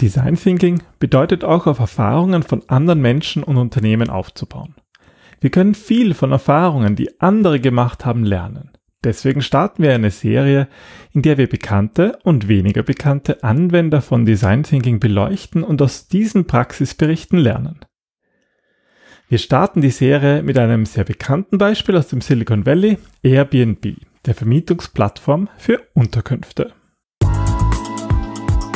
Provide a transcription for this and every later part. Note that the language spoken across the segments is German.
Design Thinking bedeutet auch auf Erfahrungen von anderen Menschen und Unternehmen aufzubauen. Wir können viel von Erfahrungen, die andere gemacht haben, lernen. Deswegen starten wir eine Serie, in der wir bekannte und weniger bekannte Anwender von Design Thinking beleuchten und aus diesen Praxisberichten lernen. Wir starten die Serie mit einem sehr bekannten Beispiel aus dem Silicon Valley, Airbnb, der Vermietungsplattform für Unterkünfte.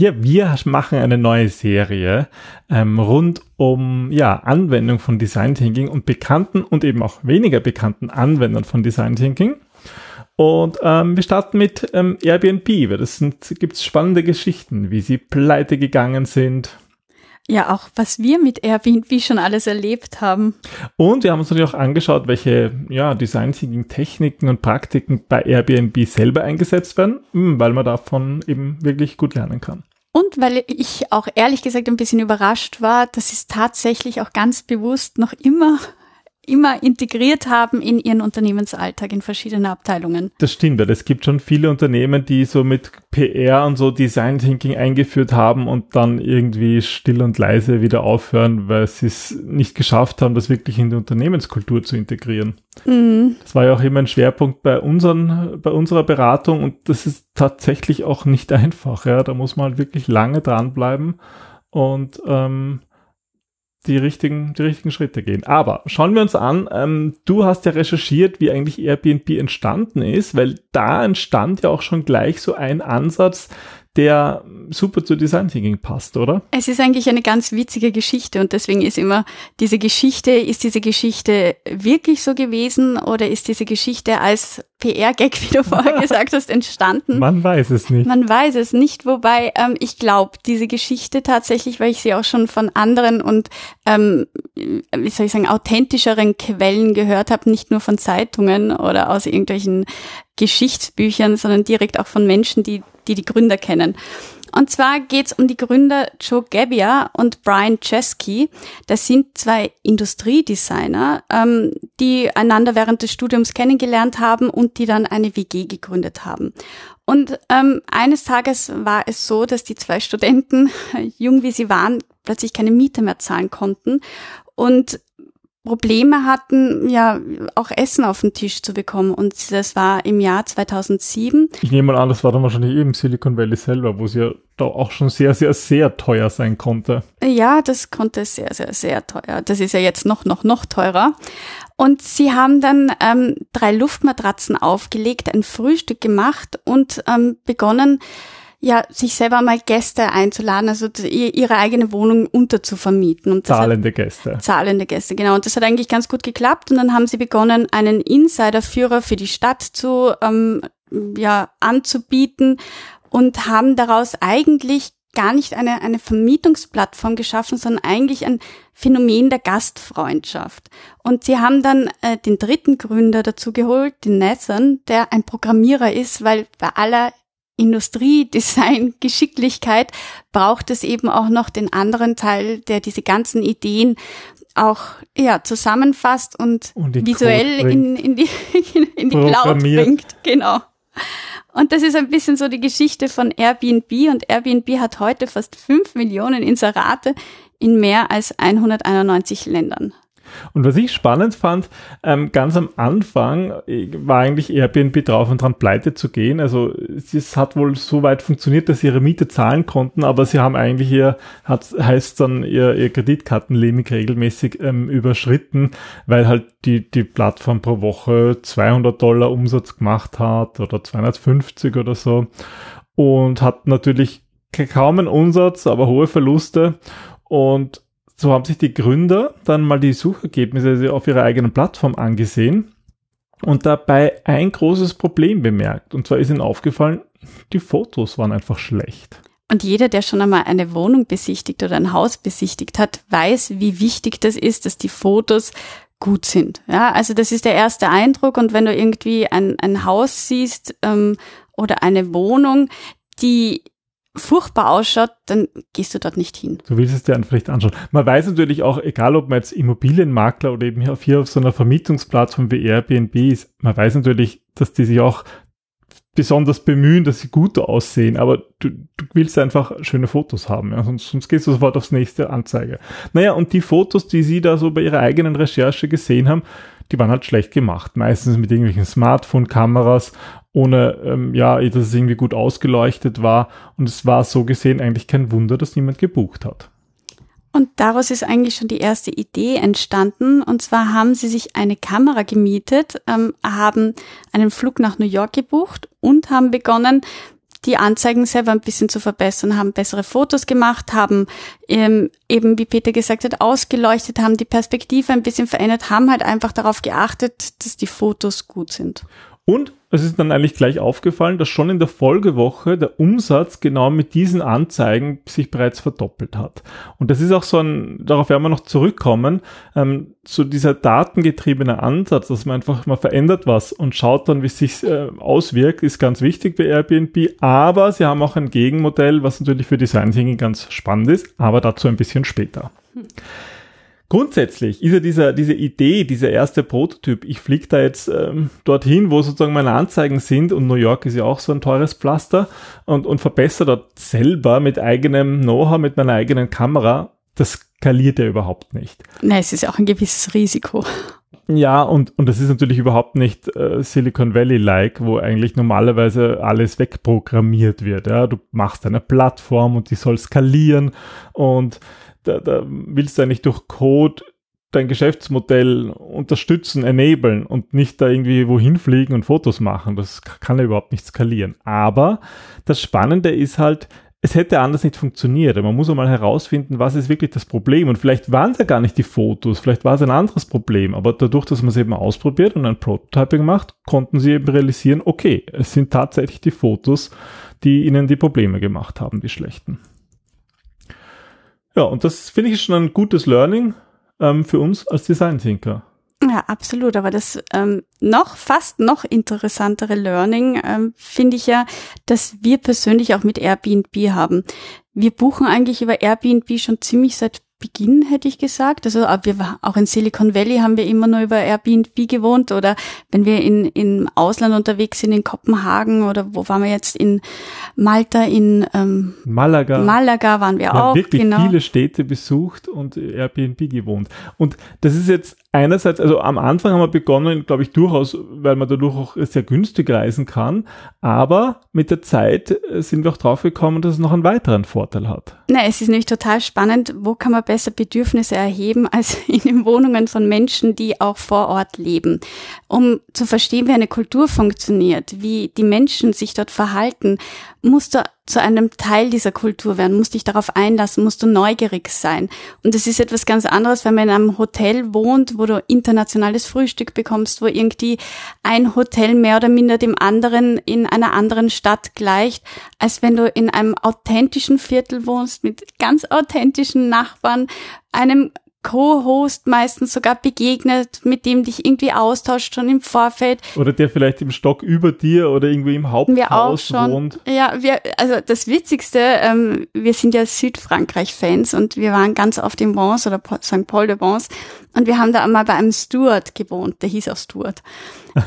Ja, wir machen eine neue Serie ähm, rund um ja, Anwendung von Design Thinking und bekannten und eben auch weniger bekannten Anwendern von Design Thinking. Und ähm, wir starten mit ähm, Airbnb, weil das gibt es spannende Geschichten, wie sie pleite gegangen sind, ja, auch was wir mit Airbnb schon alles erlebt haben. Und wir haben uns natürlich auch angeschaut, welche ja, Design Thinking Techniken und Praktiken bei Airbnb selber eingesetzt werden, hm, weil man davon eben wirklich gut lernen kann. Und weil ich auch ehrlich gesagt ein bisschen überrascht war, dass es tatsächlich auch ganz bewusst noch immer immer integriert haben in ihren Unternehmensalltag in verschiedene Abteilungen. Das stimmt, weil es gibt schon viele Unternehmen, die so mit PR und so Design Thinking eingeführt haben und dann irgendwie still und leise wieder aufhören, weil sie es nicht geschafft haben, das wirklich in die Unternehmenskultur zu integrieren. Mhm. Das war ja auch immer ein Schwerpunkt bei unseren, bei unserer Beratung und das ist tatsächlich auch nicht einfach. Ja, da muss man halt wirklich lange dranbleiben und ähm, die richtigen, die richtigen Schritte gehen. Aber schauen wir uns an, ähm, du hast ja recherchiert, wie eigentlich Airbnb entstanden ist, weil da entstand ja auch schon gleich so ein Ansatz, der super zu Design Thinking passt, oder? Es ist eigentlich eine ganz witzige Geschichte und deswegen ist immer diese Geschichte, ist diese Geschichte wirklich so gewesen oder ist diese Geschichte als PR-Gag, wie du vorher gesagt hast, entstanden? Man weiß es nicht. Man weiß es nicht, wobei ähm, ich glaube, diese Geschichte tatsächlich, weil ich sie auch schon von anderen und, ähm, wie soll ich sagen, authentischeren Quellen gehört habe, nicht nur von Zeitungen oder aus irgendwelchen Geschichtsbüchern, sondern direkt auch von Menschen, die die, die Gründer kennen. Und zwar geht's um die Gründer Joe Gebbia und Brian Chesky. Das sind zwei Industriedesigner, ähm, die einander während des Studiums kennengelernt haben und die dann eine WG gegründet haben. Und ähm, eines Tages war es so, dass die zwei Studenten, jung wie sie waren, plötzlich keine Miete mehr zahlen konnten und Probleme hatten, ja, auch Essen auf den Tisch zu bekommen. Und das war im Jahr 2007. Ich nehme mal an, das war dann wahrscheinlich eben Silicon Valley selber, wo es ja da auch schon sehr, sehr, sehr teuer sein konnte. Ja, das konnte sehr, sehr, sehr teuer. Das ist ja jetzt noch, noch, noch teurer. Und sie haben dann ähm, drei Luftmatratzen aufgelegt, ein Frühstück gemacht und ähm, begonnen, ja, sich selber mal Gäste einzuladen, also ihre eigene Wohnung unterzuvermieten. Und zahlende hat, Gäste. Zahlende Gäste, genau. Und das hat eigentlich ganz gut geklappt. Und dann haben sie begonnen, einen Insiderführer für die Stadt zu, ähm, ja, anzubieten und haben daraus eigentlich gar nicht eine, eine Vermietungsplattform geschaffen, sondern eigentlich ein Phänomen der Gastfreundschaft. Und sie haben dann äh, den dritten Gründer dazu geholt, den Nathan, der ein Programmierer ist, weil bei aller Industriedesign, Geschicklichkeit braucht es eben auch noch den anderen Teil, der diese ganzen Ideen auch ja zusammenfasst und, und visuell in, in die, in die Cloud bringt. Genau. Und das ist ein bisschen so die Geschichte von Airbnb und Airbnb hat heute fast fünf Millionen Inserate in mehr als 191 Ländern. Und was ich spannend fand, ähm, ganz am Anfang äh, war eigentlich Airbnb drauf und dran, pleite zu gehen. Also es hat wohl so weit funktioniert, dass sie ihre Miete zahlen konnten, aber sie haben eigentlich ihr, hat, heißt dann ihr, ihr Kreditkartenlimit regelmäßig ähm, überschritten, weil halt die, die Plattform pro Woche 200 Dollar Umsatz gemacht hat oder 250 oder so und hat natürlich kaum einen Umsatz, aber hohe Verluste und so haben sich die Gründer dann mal die Suchergebnisse auf ihrer eigenen Plattform angesehen und dabei ein großes Problem bemerkt. Und zwar ist ihnen aufgefallen, die Fotos waren einfach schlecht. Und jeder, der schon einmal eine Wohnung besichtigt oder ein Haus besichtigt hat, weiß, wie wichtig das ist, dass die Fotos gut sind. Ja, also das ist der erste Eindruck. Und wenn du irgendwie ein, ein Haus siehst ähm, oder eine Wohnung, die furchtbar ausschaut, dann gehst du dort nicht hin. Du willst es dir einfach nicht anschauen. Man weiß natürlich auch, egal ob man jetzt Immobilienmakler oder eben hier auf, hier auf so einer Vermietungsplattform wie Airbnb ist, man weiß natürlich, dass die sich auch besonders bemühen, dass sie gut aussehen, aber du, du willst einfach schöne Fotos haben, ja, sonst, sonst gehst du sofort aufs nächste Anzeige. Naja, und die Fotos, die sie da so bei ihrer eigenen Recherche gesehen haben, die waren halt schlecht gemacht. Meistens mit irgendwelchen Smartphone-Kameras, ohne, ähm, ja, dass es irgendwie gut ausgeleuchtet war. Und es war so gesehen eigentlich kein Wunder, dass niemand gebucht hat. Und daraus ist eigentlich schon die erste Idee entstanden. Und zwar haben sie sich eine Kamera gemietet, ähm, haben einen Flug nach New York gebucht und haben begonnen, die Anzeigen selber ein bisschen zu verbessern, haben bessere Fotos gemacht, haben ähm, eben, wie Peter gesagt hat, ausgeleuchtet, haben die Perspektive ein bisschen verändert, haben halt einfach darauf geachtet, dass die Fotos gut sind. Und es ist dann eigentlich gleich aufgefallen, dass schon in der Folgewoche der Umsatz genau mit diesen Anzeigen sich bereits verdoppelt hat. Und das ist auch so ein, darauf werden wir noch zurückkommen, ähm, so dieser datengetriebene Ansatz, dass man einfach mal verändert was und schaut dann, wie es sich äh, auswirkt, ist ganz wichtig bei Airbnb. Aber sie haben auch ein Gegenmodell, was natürlich für Design Thinking ganz spannend ist, aber dazu ein bisschen später. Hm. Grundsätzlich ist ja dieser, diese Idee, dieser erste Prototyp, ich fliege da jetzt ähm, dorthin, wo sozusagen meine Anzeigen sind und New York ist ja auch so ein teures Pflaster und, und verbessere dort selber mit eigenem Know-how, mit meiner eigenen Kamera, das skaliert ja überhaupt nicht. Nein, es ist auch ein gewisses Risiko. Ja, und, und das ist natürlich überhaupt nicht äh, Silicon Valley-like, wo eigentlich normalerweise alles wegprogrammiert wird. Ja? Du machst eine Plattform und die soll skalieren und da, da willst du eigentlich durch Code dein Geschäftsmodell unterstützen, enablen und nicht da irgendwie wohin fliegen und Fotos machen. Das kann ja überhaupt nicht skalieren. Aber das Spannende ist halt, es hätte anders nicht funktioniert. Man muss auch mal herausfinden, was ist wirklich das Problem. Und vielleicht waren es ja gar nicht die Fotos, vielleicht war es ein anderes Problem. Aber dadurch, dass man es eben ausprobiert und ein Prototyping macht, konnten sie eben realisieren, okay, es sind tatsächlich die Fotos, die ihnen die Probleme gemacht haben, die schlechten. Ja, und das finde ich schon ein gutes Learning ähm, für uns als Design Thinker. Ja, absolut. Aber das ähm, noch fast noch interessantere Learning ähm, finde ich ja, dass wir persönlich auch mit Airbnb haben. Wir buchen eigentlich über Airbnb schon ziemlich seit Beginn, hätte ich gesagt. Also äh, wir auch in Silicon Valley haben wir immer nur über Airbnb gewohnt oder wenn wir in, im Ausland unterwegs sind, in Kopenhagen oder wo waren wir jetzt in Malta, in ähm, Malaga. Malaga waren wir, wir auch. wirklich genau. viele Städte besucht und Airbnb gewohnt. Und das ist jetzt einerseits, also am Anfang haben wir begonnen, glaube ich, durchaus, weil man dadurch auch sehr günstig reisen kann, aber mit der Zeit äh, sind wir auch drauf gekommen, dass es noch einen weiteren Vorteil hat. Na, es ist nämlich total spannend, wo kann man besser Bedürfnisse erheben als in den Wohnungen von Menschen, die auch vor Ort leben. Um zu verstehen, wie eine Kultur funktioniert, wie die Menschen sich dort verhalten, musst du zu einem Teil dieser Kultur werden, musst dich darauf einlassen, musst du neugierig sein. Und es ist etwas ganz anderes, wenn man in einem Hotel wohnt, wo du internationales Frühstück bekommst, wo irgendwie ein Hotel mehr oder minder dem anderen in einer anderen Stadt gleicht, als wenn du in einem authentischen Viertel wohnst mit ganz authentischen Nachbarn, einem Co-Host meistens sogar begegnet, mit dem dich irgendwie austauscht schon im Vorfeld. Oder der vielleicht im Stock über dir oder irgendwie im Haupthaus wir auch schon, wohnt. Ja, wir, also das Witzigste, ähm, wir sind ja Südfrankreich-Fans und wir waren ganz oft in Vence oder St. Paul de Vence und wir haben da einmal bei einem Steward gewohnt, der hieß auch Steward.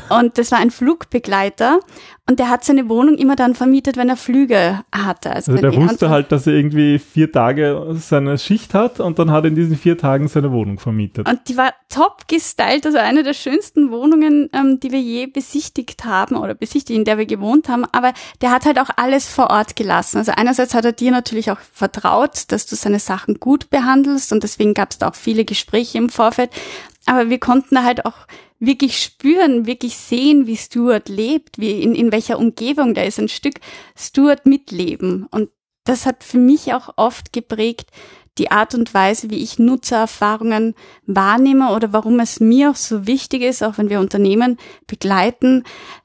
Und das war ein Flugbegleiter und der hat seine Wohnung immer dann vermietet, wenn er Flüge hatte. Also, also der wusste halt, dass er irgendwie vier Tage seine Schicht hat und dann hat er in diesen vier Tagen seine Wohnung vermietet. Und die war top gestylt, also eine der schönsten Wohnungen, ähm, die wir je besichtigt haben oder besichtigt, in der wir gewohnt haben. Aber der hat halt auch alles vor Ort gelassen. Also einerseits hat er dir natürlich auch vertraut, dass du seine Sachen gut behandelst und deswegen gab es da auch viele Gespräche im Vorfeld. Aber wir konnten halt auch wirklich spüren, wirklich sehen, wie Stuart lebt, wie in, in welcher Umgebung der ist, ein Stück Stuart mitleben. Und das hat für mich auch oft geprägt, die Art und Weise, wie ich Nutzererfahrungen wahrnehme oder warum es mir auch so wichtig ist, auch wenn wir Unternehmen begleiten,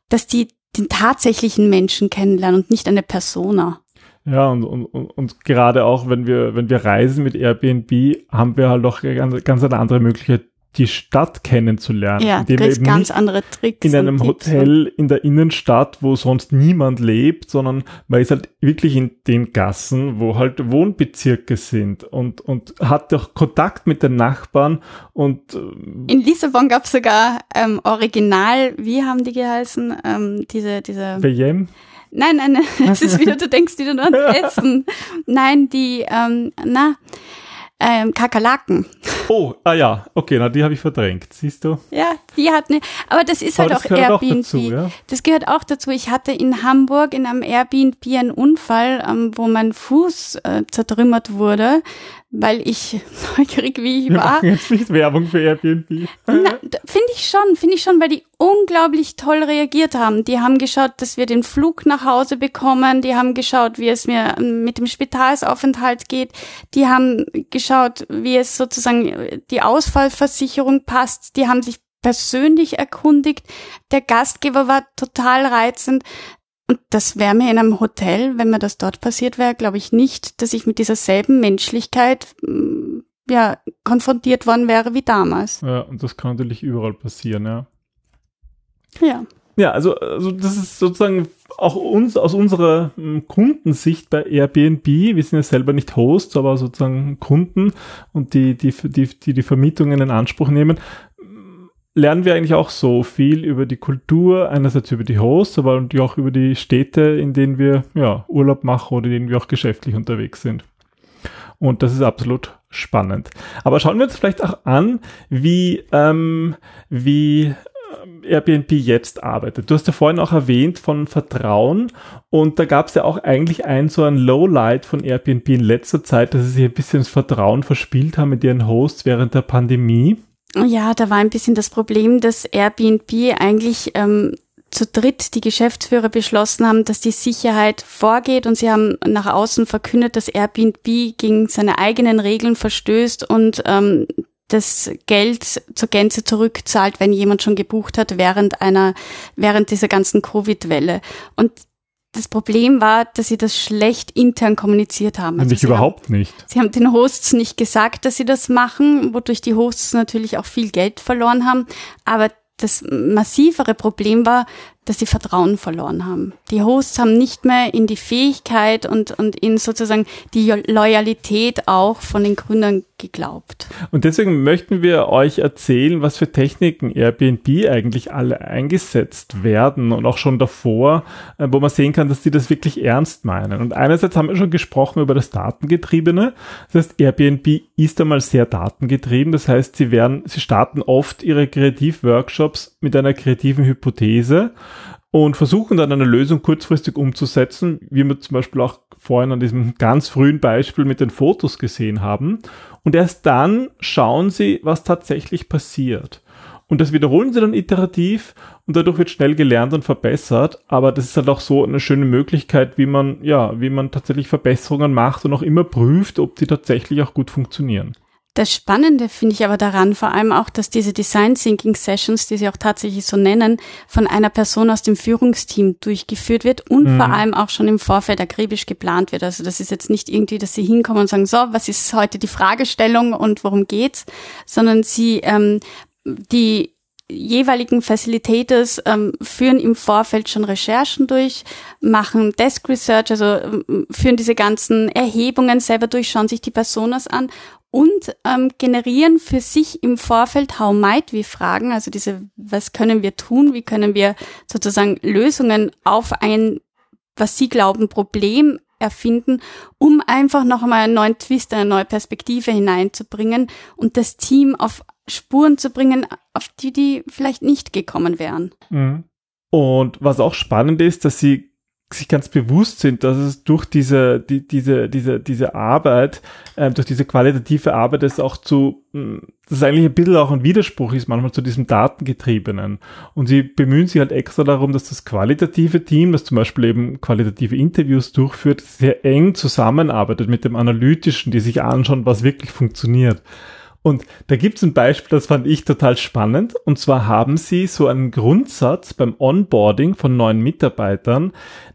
dass die den tatsächlichen Menschen kennenlernen und nicht eine Persona. Ja, und, und, und gerade auch, wenn wir, wenn wir reisen mit Airbnb, haben wir halt auch ganz, ganz eine andere Möglichkeit, die Stadt kennenzulernen. Ja, indem kriegst ganz nicht andere Tricks. in einem Hotel in der Innenstadt, wo sonst niemand lebt, sondern man ist halt wirklich in den Gassen, wo halt Wohnbezirke sind und, und hat doch Kontakt mit den Nachbarn und äh, In Lissabon gab es sogar ähm, Original, wie haben die geheißen? Ähm, diese, diese. WM. Nein, nein, nein, es ist wieder, du denkst wieder nur ans Essen. Nein, die, ähm, na, ähm, Kakerlaken. Oh, ah ja, okay, na die habe ich verdrängt, siehst du? Ja, die hatten, aber das ist Aber halt das auch gehört auch Airbnb. dazu, ja? Das gehört auch dazu. Ich hatte in Hamburg in einem Airbnb einen Unfall, ähm, wo mein Fuß äh, zertrümmert wurde, weil ich neugierig wie ich Wir war. machen jetzt nicht Werbung für Airbnb. Finde ich schon, finde ich schon, weil die unglaublich toll reagiert haben. Die haben geschaut, dass wir den Flug nach Hause bekommen. Die haben geschaut, wie es mir ähm, mit dem Spitalsaufenthalt geht. Die haben geschaut, wie es sozusagen äh, die Ausfallversicherung passt. Die haben sich persönlich erkundigt. Der Gastgeber war total reizend. Und das wäre mir in einem Hotel, wenn mir das dort passiert wäre, glaube ich nicht, dass ich mit dieser selben Menschlichkeit mm, ja konfrontiert worden wäre wie damals. Ja, und das kann natürlich überall passieren, ja. Ja. Ja, also, also das ist sozusagen auch uns aus unserer ähm, Kundensicht bei Airbnb. Wir sind ja selber nicht Hosts, aber sozusagen Kunden und die die die die, die Vermietungen in Anspruch nehmen. Lernen wir eigentlich auch so viel über die Kultur, einerseits über die Hosts, aber auch über die Städte, in denen wir ja, Urlaub machen oder in denen wir auch geschäftlich unterwegs sind. Und das ist absolut spannend. Aber schauen wir uns vielleicht auch an, wie, ähm, wie Airbnb jetzt arbeitet. Du hast ja vorhin auch erwähnt von Vertrauen und da gab es ja auch eigentlich ein so ein Lowlight von Airbnb in letzter Zeit, dass sie sich ein bisschen das Vertrauen verspielt haben mit ihren Hosts während der Pandemie. Ja, da war ein bisschen das Problem, dass Airbnb eigentlich ähm, zu dritt die Geschäftsführer beschlossen haben, dass die Sicherheit vorgeht und sie haben nach außen verkündet, dass Airbnb gegen seine eigenen Regeln verstößt und ähm, das Geld zur Gänze zurückzahlt, wenn jemand schon gebucht hat während einer, während dieser ganzen Covid-Welle. Und das Problem war, dass sie das schlecht intern kommuniziert haben. Sie haben- überhaupt nicht. Sie haben den Hosts nicht gesagt, dass sie das machen, wodurch die Hosts natürlich auch viel Geld verloren haben. Aber das massivere Problem war, dass sie Vertrauen verloren haben. Die Hosts haben nicht mehr in die Fähigkeit und, und in sozusagen die Loyalität auch von den Gründern geglaubt. Und deswegen möchten wir euch erzählen, was für Techniken Airbnb eigentlich alle eingesetzt werden und auch schon davor, äh, wo man sehen kann, dass die das wirklich ernst meinen. Und einerseits haben wir schon gesprochen über das Datengetriebene. Das heißt, Airbnb ist einmal sehr datengetrieben. Das heißt, sie werden, sie starten oft ihre Kreativworkshops mit einer kreativen Hypothese und versuchen dann eine Lösung kurzfristig umzusetzen, wie wir zum Beispiel auch vorhin an diesem ganz frühen Beispiel mit den Fotos gesehen haben. Und erst dann schauen sie, was tatsächlich passiert. Und das wiederholen sie dann iterativ und dadurch wird schnell gelernt und verbessert. Aber das ist halt auch so eine schöne Möglichkeit, wie man, ja, wie man tatsächlich Verbesserungen macht und auch immer prüft, ob die tatsächlich auch gut funktionieren. Das Spannende finde ich aber daran vor allem auch, dass diese Design Thinking Sessions, die sie auch tatsächlich so nennen, von einer Person aus dem Führungsteam durchgeführt wird und Mhm. vor allem auch schon im Vorfeld akribisch geplant wird. Also das ist jetzt nicht irgendwie, dass sie hinkommen und sagen, so, was ist heute die Fragestellung und worum geht's, sondern sie ähm, die jeweiligen Facilitators ähm, führen im Vorfeld schon Recherchen durch, machen Desk Research, also ähm, führen diese ganzen Erhebungen selber durch, schauen sich die Personas an und ähm, generieren für sich im Vorfeld How might we Fragen, also diese, was können wir tun, wie können wir sozusagen Lösungen auf ein, was sie glauben, Problem erfinden, um einfach noch einmal einen neuen Twist, eine neue Perspektive hineinzubringen und das Team auf Spuren zu bringen, auf die die vielleicht nicht gekommen wären. Mhm. Und was auch spannend ist, dass sie sich ganz bewusst sind, dass es durch diese, die, diese, diese, diese Arbeit, äh, durch diese qualitative Arbeit es auch zu, mh, das ist eigentlich ein bisschen auch ein Widerspruch ist manchmal zu diesem Datengetriebenen. Und sie bemühen sich halt extra darum, dass das qualitative Team, das zum Beispiel eben qualitative Interviews durchführt, sehr eng zusammenarbeitet mit dem analytischen, die sich anschauen, was wirklich funktioniert. Und da gibt es ein Beispiel, das fand ich total spannend. Und zwar haben sie so einen Grundsatz beim Onboarding von neuen Mitarbeitern,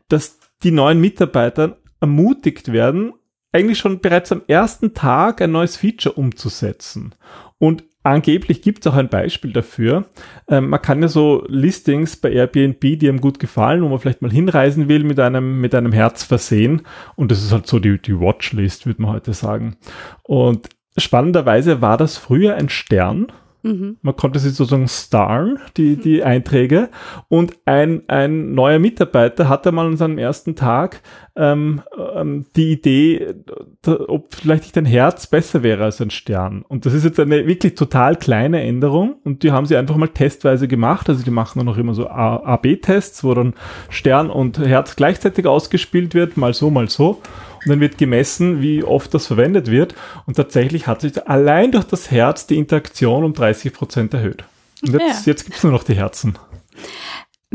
dass die neuen Mitarbeiter ermutigt werden, eigentlich schon bereits am ersten Tag ein neues Feature umzusetzen. Und angeblich gibt es auch ein Beispiel dafür. Ähm, man kann ja so Listings bei Airbnb, die einem gut gefallen, wo man vielleicht mal hinreisen will, mit einem, mit einem Herz versehen. Und das ist halt so die, die Watchlist, würde man heute sagen. Und spannenderweise war das früher ein Stern Mhm. Man konnte sie sozusagen star, die, die Einträge. Und ein, ein neuer Mitarbeiter hatte mal an seinem ersten Tag ähm, ähm, die Idee, da, ob vielleicht nicht ein Herz besser wäre als ein Stern. Und das ist jetzt eine wirklich total kleine Änderung und die haben sie einfach mal testweise gemacht. Also die machen dann noch immer so A-B-Tests, wo dann Stern und Herz gleichzeitig ausgespielt wird, mal so, mal so. Und dann wird gemessen, wie oft das verwendet wird. Und tatsächlich hat sich allein durch das Herz die Interaktion um 30 Prozent erhöht. Und jetzt, ja. jetzt gibt es nur noch die Herzen.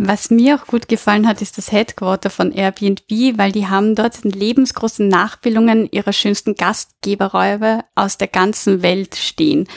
Was mir auch gut gefallen hat, ist das Headquarter von Airbnb, weil die haben dort lebensgroße Nachbildungen ihrer schönsten Gastgeberräume aus der ganzen Welt stehen.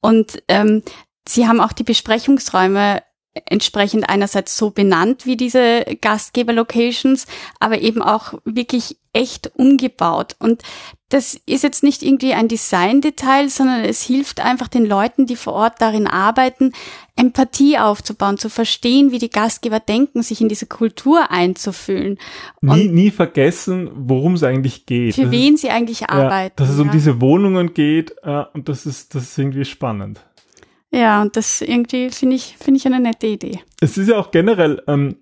Und ähm, sie haben auch die Besprechungsräume entsprechend einerseits so benannt wie diese Gastgeber-Locations, aber eben auch wirklich echt umgebaut. Und das ist jetzt nicht irgendwie ein Design-Detail, sondern es hilft einfach den Leuten, die vor Ort darin arbeiten, Empathie aufzubauen, zu verstehen, wie die Gastgeber denken, sich in diese Kultur einzufühlen. Nie, nie vergessen, worum es eigentlich geht. Für das wen ist, sie eigentlich arbeiten. Ja, dass es um diese Wohnungen geht äh, und das ist, das ist irgendwie spannend. Ja, und das irgendwie finde ich, finde ich eine nette Idee. Es ist ja auch generell, ähm,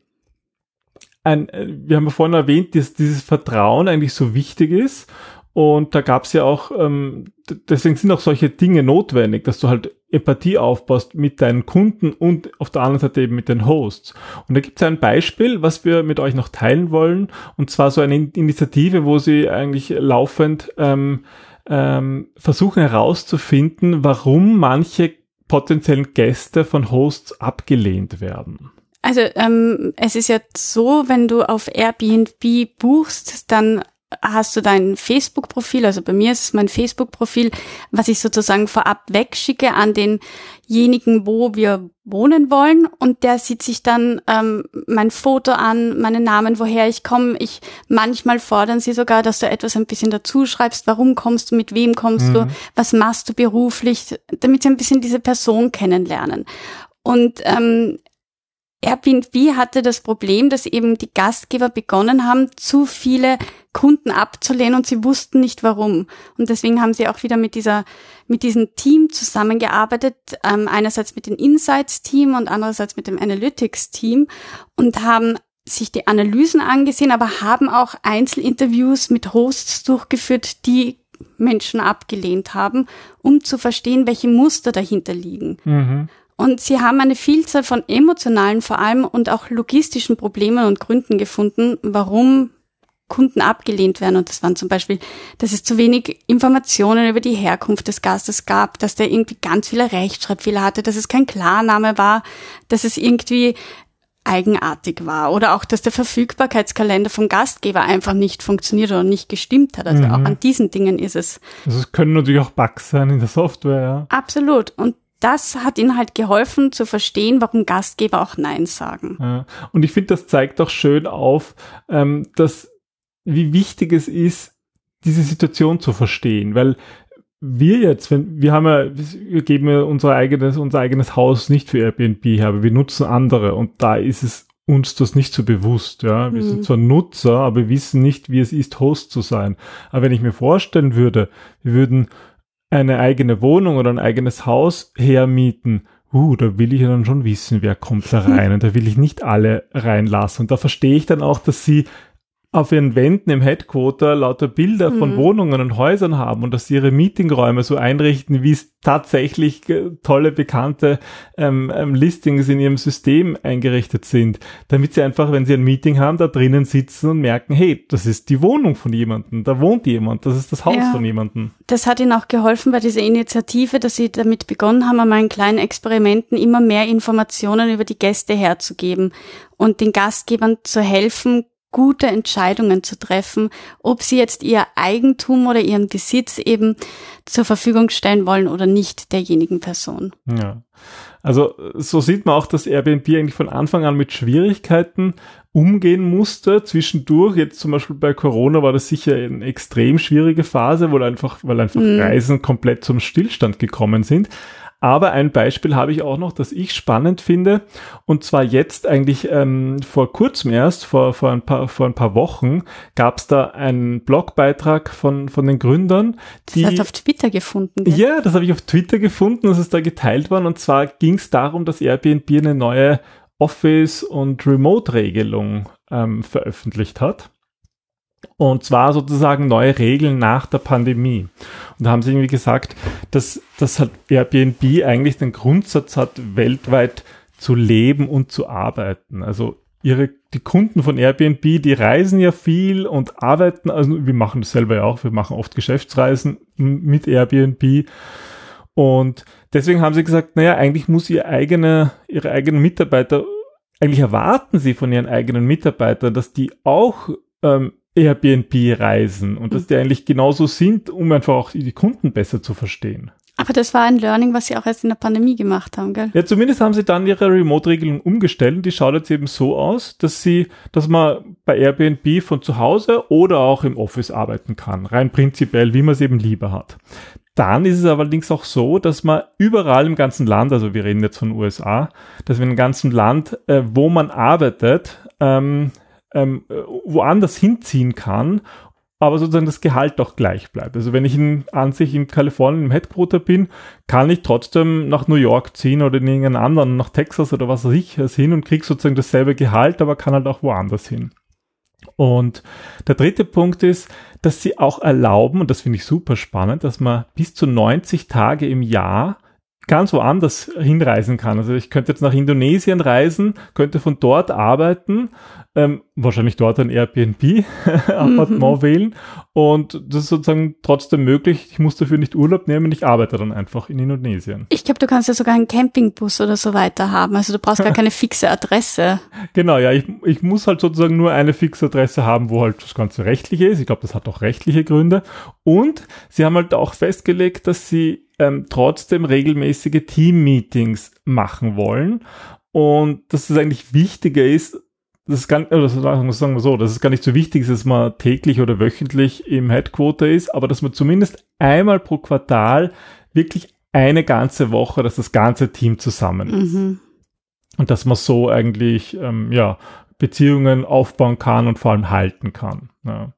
ein, äh, wir haben ja vorhin erwähnt, dass dieses Vertrauen eigentlich so wichtig ist. Und da gab es ja auch, ähm, deswegen sind auch solche Dinge notwendig, dass du halt Empathie aufbaust mit deinen Kunden und auf der anderen Seite eben mit den Hosts. Und da gibt es ein Beispiel, was wir mit euch noch teilen wollen, und zwar so eine Initiative, wo sie eigentlich laufend ähm, ähm, versuchen herauszufinden, warum manche potenziellen Gäste von Hosts abgelehnt werden? Also ähm, es ist ja so, wenn du auf Airbnb buchst, dann hast du dein Facebook-Profil, also bei mir ist es mein Facebook-Profil, was ich sozusagen vorab wegschicke an denjenigen, wo wir wohnen wollen und der sieht sich dann ähm, mein Foto an, meinen Namen, woher ich komme. Ich manchmal fordern sie sogar, dass du etwas ein bisschen dazu schreibst, warum kommst du, mit wem kommst mhm. du, was machst du beruflich, damit sie ein bisschen diese Person kennenlernen. Und ähm, Airbnb hatte das Problem, dass eben die Gastgeber begonnen haben, zu viele Kunden abzulehnen und sie wussten nicht warum. Und deswegen haben sie auch wieder mit dieser, mit diesem Team zusammengearbeitet, ähm, einerseits mit dem Insights-Team und andererseits mit dem Analytics-Team und haben sich die Analysen angesehen, aber haben auch Einzelinterviews mit Hosts durchgeführt, die Menschen abgelehnt haben, um zu verstehen, welche Muster dahinter liegen. Mhm. Und sie haben eine Vielzahl von emotionalen vor allem und auch logistischen Problemen und Gründen gefunden, warum Kunden abgelehnt werden. Und das waren zum Beispiel, dass es zu wenig Informationen über die Herkunft des Gastes gab, dass der irgendwie ganz viele Rechtschreibfehler hatte, dass es kein Klarname war, dass es irgendwie eigenartig war oder auch, dass der Verfügbarkeitskalender vom Gastgeber einfach nicht funktioniert oder nicht gestimmt hat. Also mhm. auch an diesen Dingen ist es. Also es können natürlich auch Bugs sein in der Software, ja. Absolut. Und das hat ihnen halt geholfen zu verstehen, warum Gastgeber auch Nein sagen. Ja. Und ich finde, das zeigt auch schön auf, ähm, dass wie wichtig es ist, diese Situation zu verstehen, weil wir jetzt, wenn wir haben ja, wir geben ja unser eigenes, unser eigenes Haus nicht für Airbnb her, aber wir nutzen andere und da ist es uns das nicht so bewusst, ja. Wir mhm. sind zwar Nutzer, aber wir wissen nicht, wie es ist, Host zu sein. Aber wenn ich mir vorstellen würde, wir würden eine eigene Wohnung oder ein eigenes Haus hermieten, uh, da will ich ja dann schon wissen, wer kommt da rein und da will ich nicht alle reinlassen. Und da verstehe ich dann auch, dass sie auf ihren Wänden im Headquarter lauter Bilder mhm. von Wohnungen und Häusern haben und dass sie ihre Meetingräume so einrichten, wie es tatsächlich tolle, bekannte ähm, ähm, Listings in ihrem System eingerichtet sind, damit sie einfach, wenn sie ein Meeting haben, da drinnen sitzen und merken, hey, das ist die Wohnung von jemandem, da wohnt jemand, das ist das Haus ja, von jemandem. Das hat ihnen auch geholfen bei dieser Initiative, dass sie damit begonnen haben, an meinen kleinen Experimenten immer mehr Informationen über die Gäste herzugeben und den Gastgebern zu helfen, gute Entscheidungen zu treffen, ob sie jetzt ihr Eigentum oder ihren Besitz eben zur Verfügung stellen wollen oder nicht derjenigen Person. Ja. Also so sieht man auch, dass Airbnb eigentlich von Anfang an mit Schwierigkeiten umgehen musste zwischendurch. Jetzt zum Beispiel bei Corona war das sicher eine extrem schwierige Phase, weil einfach, weil einfach mhm. Reisen komplett zum Stillstand gekommen sind. Aber ein Beispiel habe ich auch noch, das ich spannend finde. Und zwar jetzt eigentlich ähm, vor kurzem erst, vor, vor, ein, paar, vor ein paar Wochen, gab es da einen Blogbeitrag von, von den Gründern. Die, das hast du auf Twitter gefunden. Gell? Ja, das habe ich auf Twitter gefunden, das ist da geteilt worden. Und zwar ging es darum, dass Airbnb eine neue Office- und Remote-Regelung ähm, veröffentlicht hat. Und zwar sozusagen neue Regeln nach der Pandemie. Und da haben sie irgendwie gesagt, dass, dass halt Airbnb eigentlich den Grundsatz hat, weltweit zu leben und zu arbeiten. Also ihre, die Kunden von Airbnb, die reisen ja viel und arbeiten, also wir machen das selber ja auch, wir machen oft Geschäftsreisen mit Airbnb. Und deswegen haben sie gesagt, naja, eigentlich muss ihr eigene, ihre eigenen Mitarbeiter, eigentlich erwarten sie von ihren eigenen Mitarbeitern, dass die auch ähm, Airbnb reisen und dass hm. die eigentlich genauso sind, um einfach auch die Kunden besser zu verstehen. Aber das war ein Learning, was sie auch erst in der Pandemie gemacht haben, gell? Ja, zumindest haben sie dann ihre Remote-Regelung umgestellt und die schaut jetzt eben so aus, dass sie, dass man bei Airbnb von zu Hause oder auch im Office arbeiten kann. Rein prinzipiell, wie man es eben lieber hat. Dann ist es allerdings auch so, dass man überall im ganzen Land, also wir reden jetzt von USA, dass wir im ganzen Land, äh, wo man arbeitet, ähm, ähm, woanders hinziehen kann, aber sozusagen das Gehalt doch gleich bleibt. Also wenn ich in, an sich in Kalifornien im Headquarter bin, kann ich trotzdem nach New York ziehen oder in irgendeinen anderen, nach Texas oder was weiß ich, hin und kriege sozusagen dasselbe Gehalt, aber kann halt auch woanders hin. Und der dritte Punkt ist, dass sie auch erlauben, und das finde ich super spannend, dass man bis zu 90 Tage im Jahr ganz woanders hinreisen kann. Also ich könnte jetzt nach Indonesien reisen, könnte von dort arbeiten, ähm, wahrscheinlich dort ein Airbnb-Appartement mhm. wählen und das ist sozusagen trotzdem möglich. Ich muss dafür nicht Urlaub nehmen, ich arbeite dann einfach in Indonesien. Ich glaube, du kannst ja sogar einen Campingbus oder so weiter haben. Also du brauchst gar keine fixe Adresse. Genau, ja, ich, ich muss halt sozusagen nur eine fixe Adresse haben, wo halt das Ganze rechtliche ist. Ich glaube, das hat auch rechtliche Gründe. Und sie haben halt auch festgelegt, dass sie ähm, trotzdem regelmäßige Team-Meetings machen wollen und dass es eigentlich wichtiger ist, das ist gar, oder sagen wir so, dass es gar nicht so wichtig ist, dass man täglich oder wöchentlich im Headquarter ist, aber dass man zumindest einmal pro Quartal wirklich eine ganze Woche, dass das ganze Team zusammen ist. Mhm. Und dass man so eigentlich, ähm, ja, Beziehungen aufbauen kann und vor allem halten kann. Ja.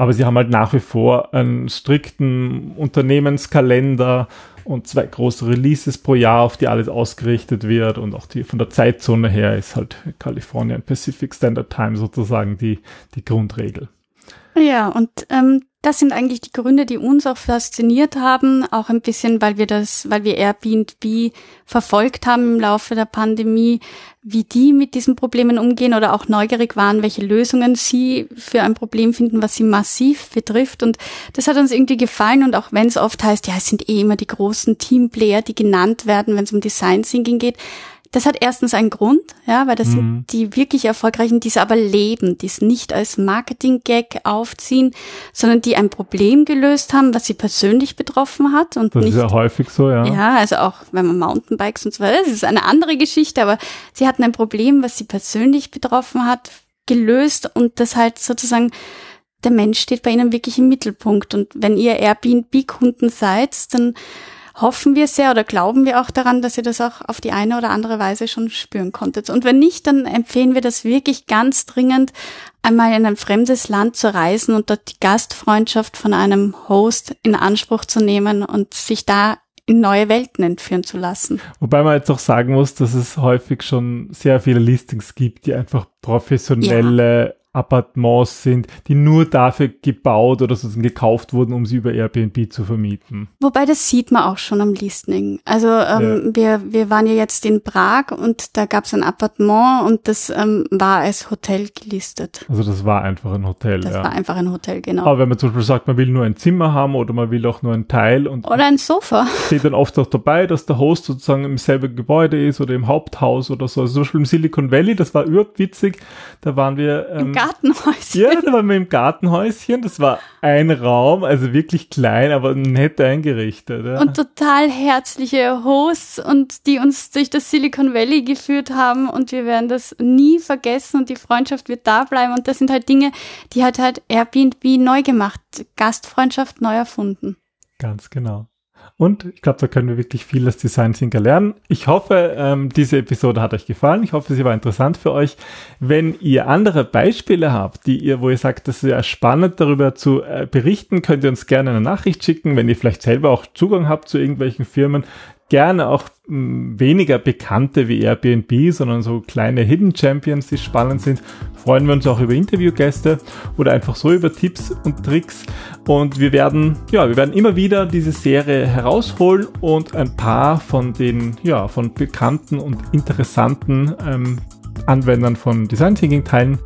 Aber sie haben halt nach wie vor einen strikten Unternehmenskalender und zwei große Releases pro Jahr, auf die alles ausgerichtet wird und auch die von der Zeitzone her ist halt Kalifornien Pacific Standard Time sozusagen die, die Grundregel. Ja, und ähm, das sind eigentlich die Gründe, die uns auch fasziniert haben, auch ein bisschen, weil wir das, weil wir Airbnb verfolgt haben im Laufe der Pandemie, wie die mit diesen Problemen umgehen oder auch neugierig waren, welche Lösungen sie für ein Problem finden, was sie massiv betrifft. Und das hat uns irgendwie gefallen. Und auch wenn es oft heißt, ja, es sind eh immer die großen Teamplayer, die genannt werden, wenn es um Design Thinking geht, das hat erstens einen Grund, ja, weil das mhm. sind die wirklich erfolgreichen, die es aber leben, die es nicht als Marketing-Gag aufziehen, sondern die ein Problem gelöst haben, was sie persönlich betroffen hat und das nicht. ist ja häufig so, ja. Ja, also auch wenn man Mountainbikes und so weiter, das ist eine andere Geschichte, aber sie hatten ein Problem, was sie persönlich betroffen hat, gelöst und das halt sozusagen der Mensch steht bei ihnen wirklich im Mittelpunkt und wenn ihr Airbnb-Kunden seid, dann hoffen wir sehr oder glauben wir auch daran, dass ihr das auch auf die eine oder andere Weise schon spüren konntet. Und wenn nicht, dann empfehlen wir das wirklich ganz dringend, einmal in ein fremdes Land zu reisen und dort die Gastfreundschaft von einem Host in Anspruch zu nehmen und sich da in neue Welten entführen zu lassen. Wobei man jetzt auch sagen muss, dass es häufig schon sehr viele Listings gibt, die einfach professionelle ja. Appartements sind, die nur dafür gebaut oder sozusagen gekauft wurden, um sie über Airbnb zu vermieten. Wobei das sieht man auch schon am Listening. Also ähm, ja. wir, wir waren ja jetzt in Prag und da gab es ein Appartement und das ähm, war als Hotel gelistet. Also das war einfach ein Hotel. Das ja. war einfach ein Hotel, genau. Aber wenn man zum Beispiel sagt, man will nur ein Zimmer haben oder man will auch nur ein Teil und oder ein Sofa. Steht dann oft auch dabei, dass der Host sozusagen im selben Gebäude ist oder im Haupthaus oder so. Also zum Beispiel im Silicon Valley, das war überhaupt witzig. Da waren wir ähm, Gartenhäuschen. Ja, da waren wir im Gartenhäuschen. Das war ein Raum, also wirklich klein, aber nett eingerichtet. Ja. Und total herzliche Hosts und die uns durch das Silicon Valley geführt haben und wir werden das nie vergessen und die Freundschaft wird da bleiben und das sind halt Dinge, die hat halt Airbnb neu gemacht. Gastfreundschaft neu erfunden. Ganz genau. Und ich glaube, da können wir wirklich viel als Design Thinker lernen. Ich hoffe, ähm, diese Episode hat euch gefallen. Ich hoffe, sie war interessant für euch. Wenn ihr andere Beispiele habt, die ihr, wo ihr sagt, das ist ja spannend darüber zu äh, berichten, könnt ihr uns gerne eine Nachricht schicken. Wenn ihr vielleicht selber auch Zugang habt zu irgendwelchen Firmen, gerne auch mh, weniger bekannte wie Airbnb, sondern so kleine Hidden Champions, die spannend sind. Freuen wir uns auch über Interviewgäste oder einfach so über Tipps und Tricks. Und wir werden, ja, wir werden immer wieder diese Serie herausholen und ein paar von den, ja, von bekannten und interessanten ähm, Anwendern von Design Thinking teilen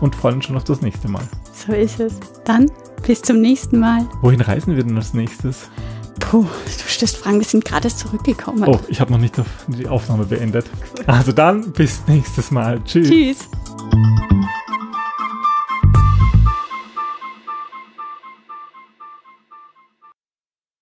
und freuen uns schon auf das nächste Mal. So ist es. Dann bis zum nächsten Mal. Wohin reisen wir denn als nächstes? Puh, du stellst Fragen, wir sind gerade erst zurückgekommen. Oh, ich habe noch nicht die Aufnahme beendet. Also dann bis nächstes Mal. Tschüss. Tschüss.